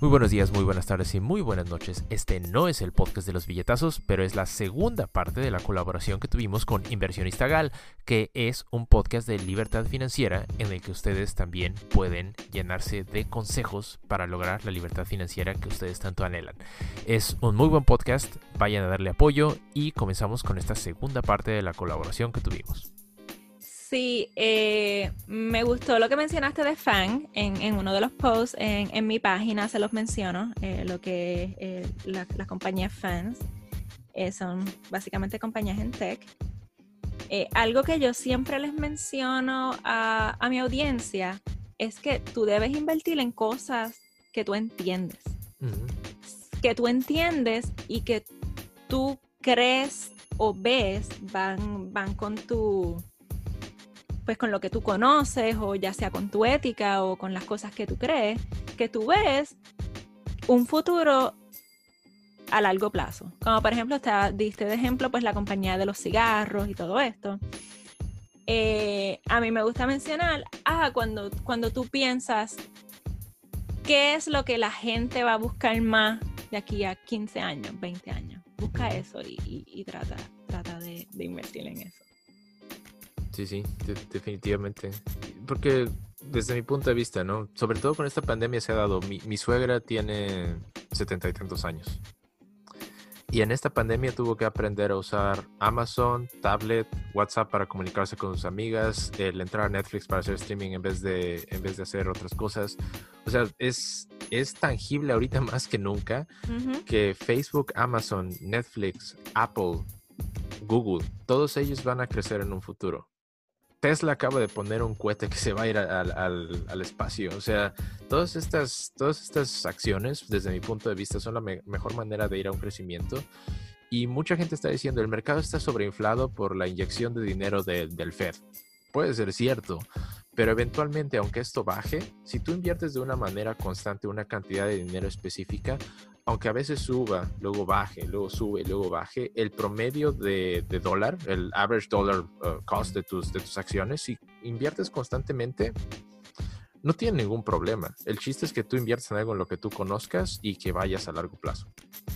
Muy buenos días, muy buenas tardes y muy buenas noches. Este no es el podcast de los billetazos, pero es la segunda parte de la colaboración que tuvimos con Inversionista Gal, que es un podcast de libertad financiera en el que ustedes también pueden llenarse de consejos para lograr la libertad financiera que ustedes tanto anhelan. Es un muy buen podcast, vayan a darle apoyo y comenzamos con esta segunda parte de la colaboración que tuvimos. Sí, eh, me gustó lo que mencionaste de Fan en, uno de los posts en, mi página, se los menciono, eh, lo que eh, las compañías fans son básicamente compañías en tech. algo que yo siempre les menciono a, mi audiencia es que tú debes invertir en cosas que tú entiendes. Que tú entiendes y que tú crees o ves van, van con tu pues con lo que tú conoces o ya sea con tu ética o con las cosas que tú crees, que tú ves un futuro a largo plazo. Como por ejemplo, te diste de ejemplo pues la compañía de los cigarros y todo esto. Eh, a mí me gusta mencionar, ah, cuando, cuando tú piensas qué es lo que la gente va a buscar más de aquí a 15 años, 20 años. Busca eso y, trata, trata de invertir en eso. Sí, sí, definitivamente. Porque desde mi punto de vista, ¿no? Sobre todo con esta pandemia se ha dado. Mi, suegra tiene setenta y tantos años. Y en esta pandemia tuvo que aprender a usar Amazon, tablet, WhatsApp para comunicarse con sus amigas, el entrar a Netflix para hacer streaming en vez de, en vez de hacer otras cosas. O sea, es, es tangible ahorita más que nunca que Facebook, Amazon, Netflix, Apple, Google, todos ellos van a crecer en un futuro. Tesla acaba de poner un cohete que se va a ir al, espacio. O sea, todas estas, todas estas acciones, desde mi punto de vista, son la mejor manera de ir a un crecimiento. Y mucha gente está diciendo, el mercado está sobreinflado por la inyección de dinero del Fed. Puede ser cierto, pero eventualmente, aunque esto baje, si tú inviertes de una manera constante una cantidad de dinero específica, aunque a veces suba, luego baje, luego sube, luego baje, el promedio de, dólar, el average dollar uh, cost de tus, de tus acciones, si inviertes constantemente, no tiene ningún problema. El chiste es que tú inviertas en algo en lo que tú conozcas y que vayas a largo plazo.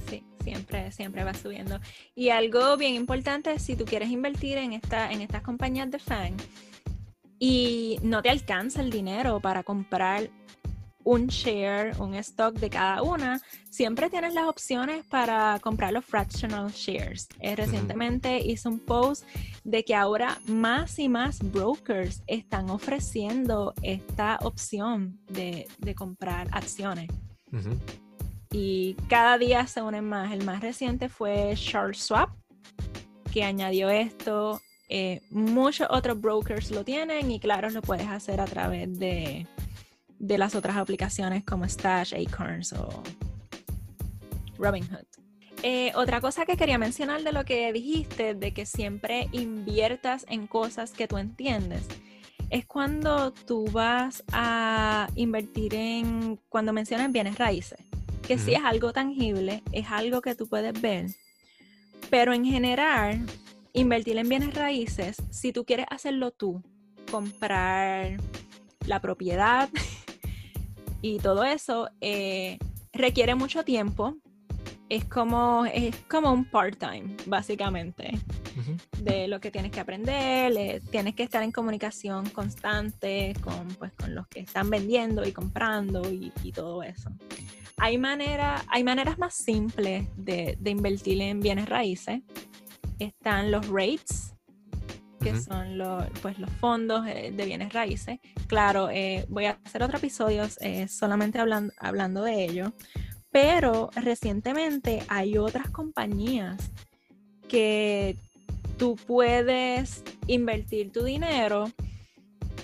Sí, siempre, siempre va subiendo. Y algo bien importante, si tú quieres invertir en, esta, en estas compañías de FAN y no te alcanza el dinero para comprar un share, un stock de cada una, siempre tienes las opciones para comprar los fractional shares. Eh, recientemente hice un post de que ahora más y más brokers están ofreciendo esta opción de, comprar acciones. Y cada día se unen más. El más reciente fue Charles Swap, que añadió esto. Eh, muchos otros brokers lo tienen y claro, lo puedes hacer a través de, de las otras aplicaciones como Stash, Acorns o Robinhood. Eh, otra cosa que quería mencionar de lo que dijiste, de que siempre inviertas en cosas que tú entiendes, es cuando tú vas a invertir en, cuando mencionas bienes raíces, que sí es algo tangible, es algo que tú puedes ver, pero en general, invertir en bienes raíces, si tú quieres hacerlo tú, comprar la propiedad, y todo eso eh, requiere mucho tiempo. Es como, es como un part-time, básicamente, de lo que tienes que aprender. tienes que estar en comunicación constante con, pues, con los que están vendiendo y comprando y, todo eso. Hay, manera, hay maneras más simples de, de invertir en bienes raíces. Están los rates, que son los, pues, los fondos eh, de bienes raíces. Claro, eh, voy a hacer otro episodio eh, solamente hablando, hablando de ello, pero recientemente hay otras compañías que tú puedes invertir tu dinero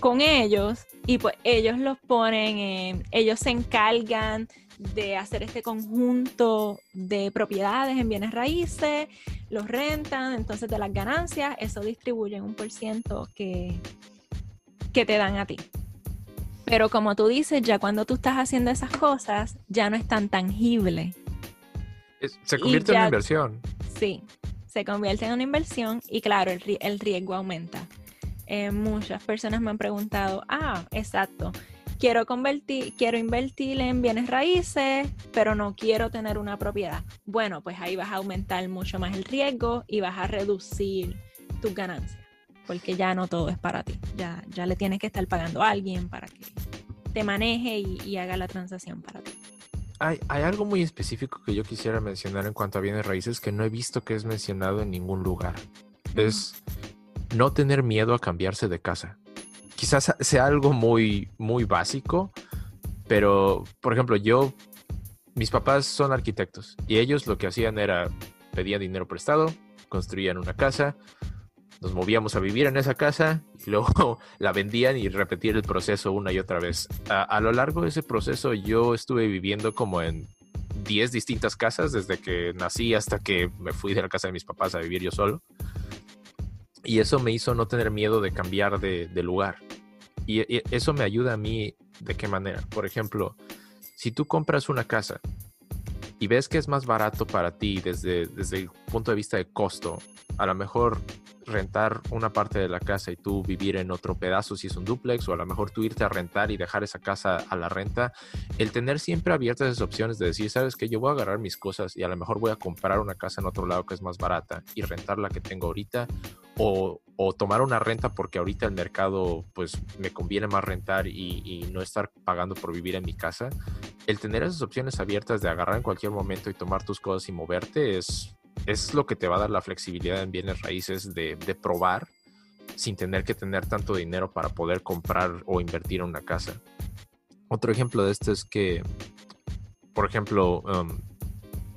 con ellos y pues ellos los ponen, ellos se encargan de hacer este conjunto de propiedades en bienes raíces, los rentan, entonces de las ganancias, eso distribuyen un por ciento que, que te dan a ti. Pero como tú dices, ya cuando tú estás haciendo esas cosas, ya no es tan tangible. se convierte en una inversión. Sí, se convierte en una inversión y claro, el, riesgo aumenta. Eh, muchas personas me han preguntado, ah, exacto, quiero convertir, quiero invertir en bienes raíces, pero no quiero tener una propiedad. Bueno, pues ahí vas a aumentar mucho más el riesgo y vas a reducir tus ganancias, porque ya no todo es para ti. Ya, ya le tienes que estar pagando a alguien para que te maneje y, haga la transacción para ti. Hay, hay, algo muy específico que yo quisiera mencionar en cuanto a bienes raíces que no he visto que es mencionado en ningún lugar. Es no tener miedo a cambiarse de casa quizás sea algo muy, muy básico, pero, por ejemplo, yo, mis papás son arquitectos y ellos lo que hacían era pedían dinero prestado, construían una casa, nos movíamos a vivir en esa casa y luego la vendían y repetir el proceso una y otra vez. A, lo largo de ese proceso yo estuve viviendo como en 10 distintas casas desde que nací hasta que me fui de la casa de mis papás a vivir yo solo. Y eso me hizo no tener miedo de cambiar de, lugar. Y, eso me ayuda a mí de qué manera. Por ejemplo, si tú compras una casa y ves que es más barato para ti desde, desde el punto de vista de costo, a lo mejor rentar una parte de la casa y tú vivir en otro pedazo si es un duplex o a lo mejor tú irte a rentar y dejar esa casa a la renta, el tener siempre abiertas esas opciones de decir, sabes que yo voy a agarrar mis cosas y a lo mejor voy a comprar una casa en otro lado que es más barata y rentar la que tengo ahorita o, tomar una renta porque ahorita el mercado pues me conviene más rentar y, y, no estar pagando por vivir en mi casa, el tener esas opciones abiertas de agarrar en cualquier momento y tomar tus cosas y moverte es es lo que te va a dar la flexibilidad en bienes raíces de, probar sin tener que tener tanto dinero para poder comprar o invertir en una casa. Otro ejemplo de esto es que, por ejemplo, um,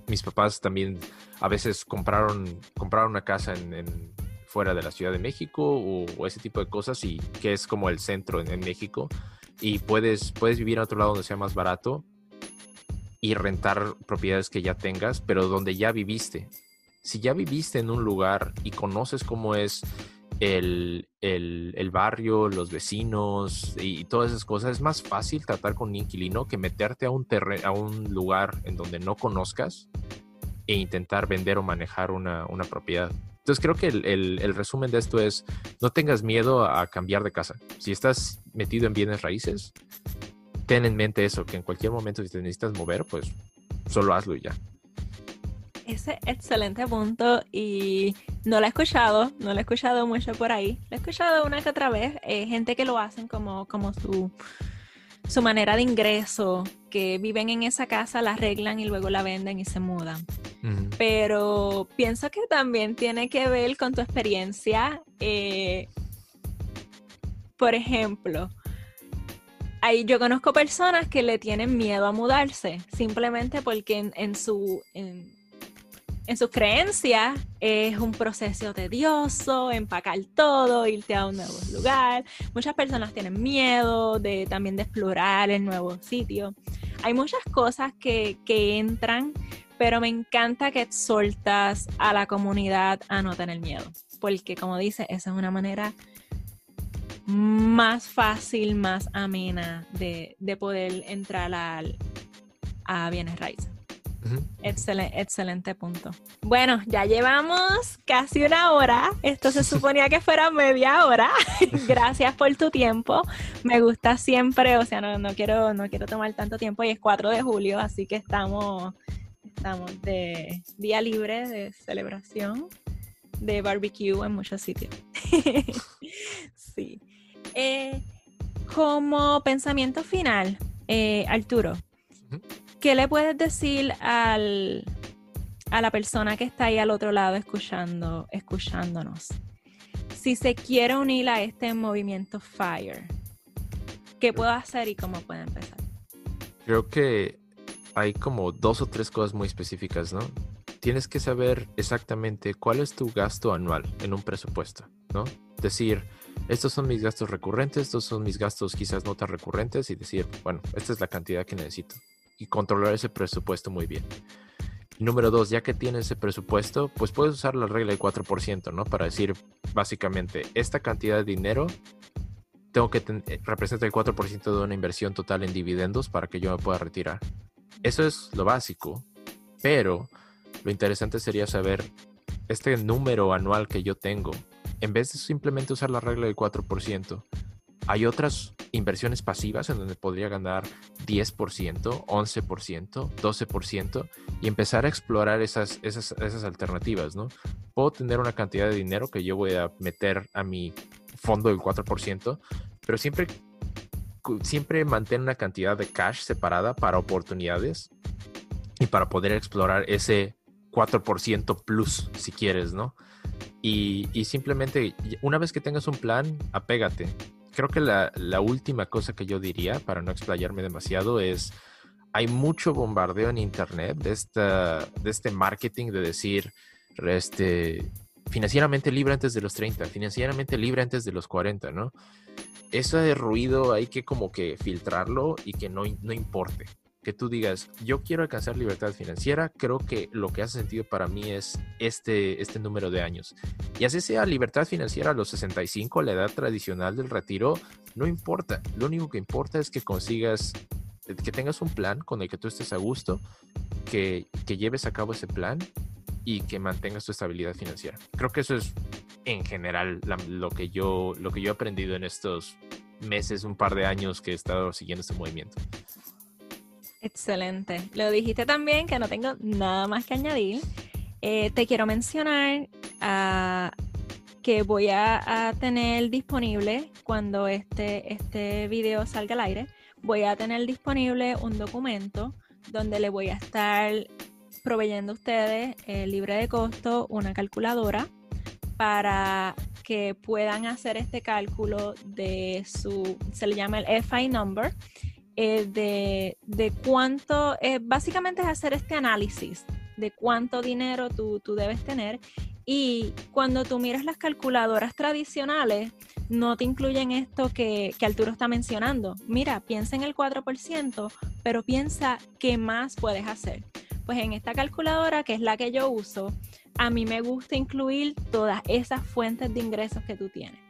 mis papás también a veces compraron, compraron una casa en, fuera de la Ciudad de México o, ese tipo de cosas y que es como el centro en, México y puedes, puedes vivir en otro lado donde sea más barato y rentar propiedades que ya tengas, pero donde ya viviste si ya viviste en un lugar y conoces cómo es el, barrio, los vecinos y, todas esas cosas, es más fácil tratar con un inquilino que meterte a un, a un lugar en donde no conozcas e intentar vender o manejar una, propiedad. Entonces creo que el, el, resumen de esto es, no tengas miedo a cambiar de casa. Si estás metido en bienes raíces, ten en mente eso, que en cualquier momento si te necesitas mover, pues solo hazlo y ya. Ese excelente punto y no lo he escuchado, no lo he escuchado mucho por ahí. Lo he escuchado una que otra vez, eh, gente que lo hacen como, como su, su manera de ingreso, que viven en esa casa, la arreglan y luego la venden y se mudan. Pero pienso que también tiene que ver con tu experiencia. Eh, por ejemplo, ahí yo conozco personas que le tienen miedo a mudarse, simplemente porque en, su en sus creencias es un proceso tedioso, empacar todo, irte a un nuevo lugar. Muchas personas tienen miedo de también de explorar el nuevo sitio. Hay muchas cosas que, que entran, pero me encanta que exhortas a la comunidad a no tener miedo, porque como dice, esa es una manera más fácil, más amena de, de poder entrar al, a bienes raíces excelente, excelente punto. Bueno, ya llevamos casi una hora. Esto se suponía que fuera media hora. Gracias por tu tiempo. Me gusta siempre, o sea, no, quiero, no quiero tomar tanto tiempo y es 4 de julio, así que estamos, estamos de día libre de celebración de barbecue en muchos sitios. sí. Eh, como pensamiento final, eh, Arturo, ¿qué le puedes decir al, a la persona que está ahí al otro lado escuchando, escuchándonos? Si se quiere unir a este movimiento FIRE, ¿qué puedo hacer y cómo puede empezar? Creo que hay como dos o tres cosas muy específicas, ¿no? Tienes que saber exactamente cuál es tu gasto anual en un presupuesto, ¿no? Decir, estos son mis gastos recurrentes, estos son mis gastos quizás no tan recurrentes y decir, bueno, esta es la cantidad que necesito y controlar ese presupuesto muy bien. número dos, ya que tienes ese presupuesto, pues puedes usar la regla del 4%, ¿no? Para decir, básicamente, esta cantidad de dinero tengo que eh, representa el 4% de una inversión total en dividendos para que yo me pueda retirar. Eso es lo básico, pero lo interesante sería saber este número anual que yo tengo, en vez de simplemente usar la regla del 4%, hay otras inversiones pasivas en donde podría ganar 10%, 11%, 12% y empezar a explorar esas, esas, esas alternativas, ¿no? Puedo tener una cantidad de dinero que yo voy a meter a mi fondo del 4%, pero siempre, siempre mantener una cantidad de cash separada para oportunidades y para poder explorar ese 4% plus, si quieres, ¿no? Y, y, simplemente, una vez que tengas un plan, apégate. Creo que la, última cosa que yo diría, para no explayarme demasiado, es, hay mucho bombardeo en Internet de, esta, de este marketing de decir, este, financieramente libre antes de los 30, financieramente libre antes de los 40, ¿no? Ese ruido hay que como que filtrarlo y que no, no importe que tú digas, yo quiero alcanzar libertad financiera, creo que lo que hace sentido para mí es este, este número de años. Y así sea libertad financiera a los 65, la edad tradicional del retiro, no importa. Lo único que importa es que consigas, que tengas un plan con el que tú estés a gusto, que, que lleves a cabo ese plan y que mantengas tu estabilidad financiera. Creo que eso es en general lo, que yo, lo que yo he aprendido en estos meses, un par de años que he estado siguiendo este movimiento. Excelente. Lo dijiste también que no tengo nada más que añadir. Eh, te quiero mencionar ah, que voy a, tener disponible cuando este, este video salga al aire, voy a tener disponible un documento donde le voy a estar proveyendo a ustedes eh, libre de costo una calculadora para que puedan hacer este cálculo de su, se le llama el FI number, eh, de, de, cuánto, eh, básicamente es hacer este análisis de cuánto dinero tú, tú, debes tener y cuando tú miras las calculadoras tradicionales, no te incluyen esto que, que Arturo está mencionando. Mira, piensa en el 4%, pero piensa qué más puedes hacer. Pues en esta calculadora, que es la que yo uso, a mí me gusta incluir todas esas fuentes de ingresos que tú tienes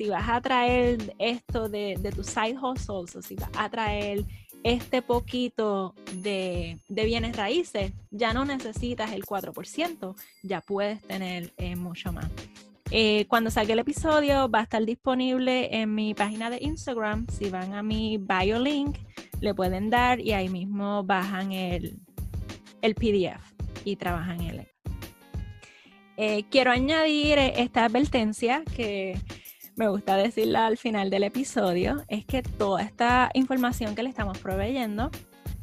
si vas a traer esto de, de tus side hustles o si vas a traer este poquito de, bienes raíces, ya no necesitas el 4%, ya puedes tener eh, mucho más. Eh, cuando salga el episodio va a estar disponible en mi página de Instagram. Si van a mi bio link, le pueden dar y ahí mismo bajan el, el PDF y trabajan en él. Eh, quiero añadir esta advertencia que me gusta decirla al final del episodio, es que toda esta información que le estamos proveyendo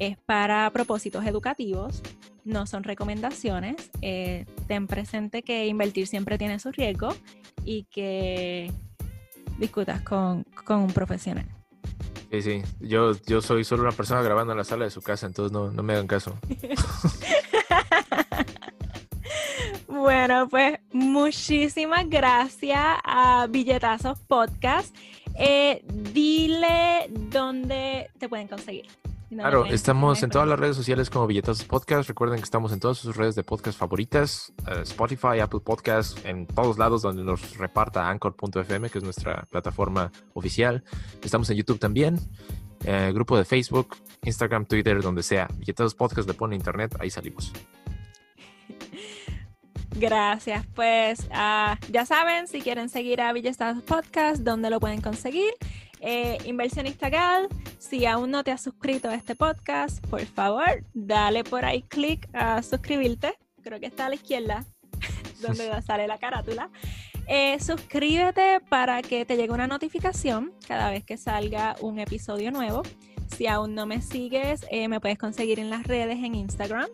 es para propósitos educativos, no son recomendaciones. Eh, ten presente que invertir siempre tiene su riesgo y que discutas con, un profesional. Sí, sí, yo, yo soy solo una persona grabando en la sala de su casa, entonces no, no me hagan caso. Bueno, pues muchísimas gracias a Billetazos Podcast. Eh, dile dónde te pueden conseguir. Claro, estamos en todas las redes sociales como Billetazos Podcast. Recuerden que estamos en todas sus redes de podcast favoritas, eh, Spotify, Apple Podcast, en todos lados donde nos reparta Anchor.fm, que es nuestra plataforma oficial. Estamos en YouTube también, eh, grupo de Facebook, Instagram, Twitter, donde sea. Billetazos Podcast le pone internet, ahí salimos. Gracias. Pues uh, ya saben, si quieren seguir a Villestados Podcast, ¿dónde lo pueden conseguir? Eh, Inversionista Gal, si aún no te has suscrito a este podcast, por favor, dale por ahí clic a suscribirte. Creo que está a la izquierda, donde sale la carátula. Eh, suscríbete para que te llegue una notificación cada vez que salga un episodio nuevo. Si aún no me sigues, eh, me puedes conseguir en las redes en Instagram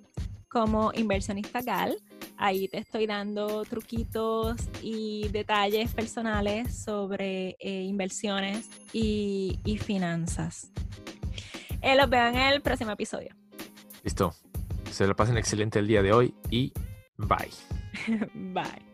como Inversionista Gal. Ahí te estoy dando truquitos y detalles personales sobre eh, inversiones y, finanzas. Eh, los veo en el próximo episodio. Listo. Se lo pasen excelente el día de hoy y bye. bye.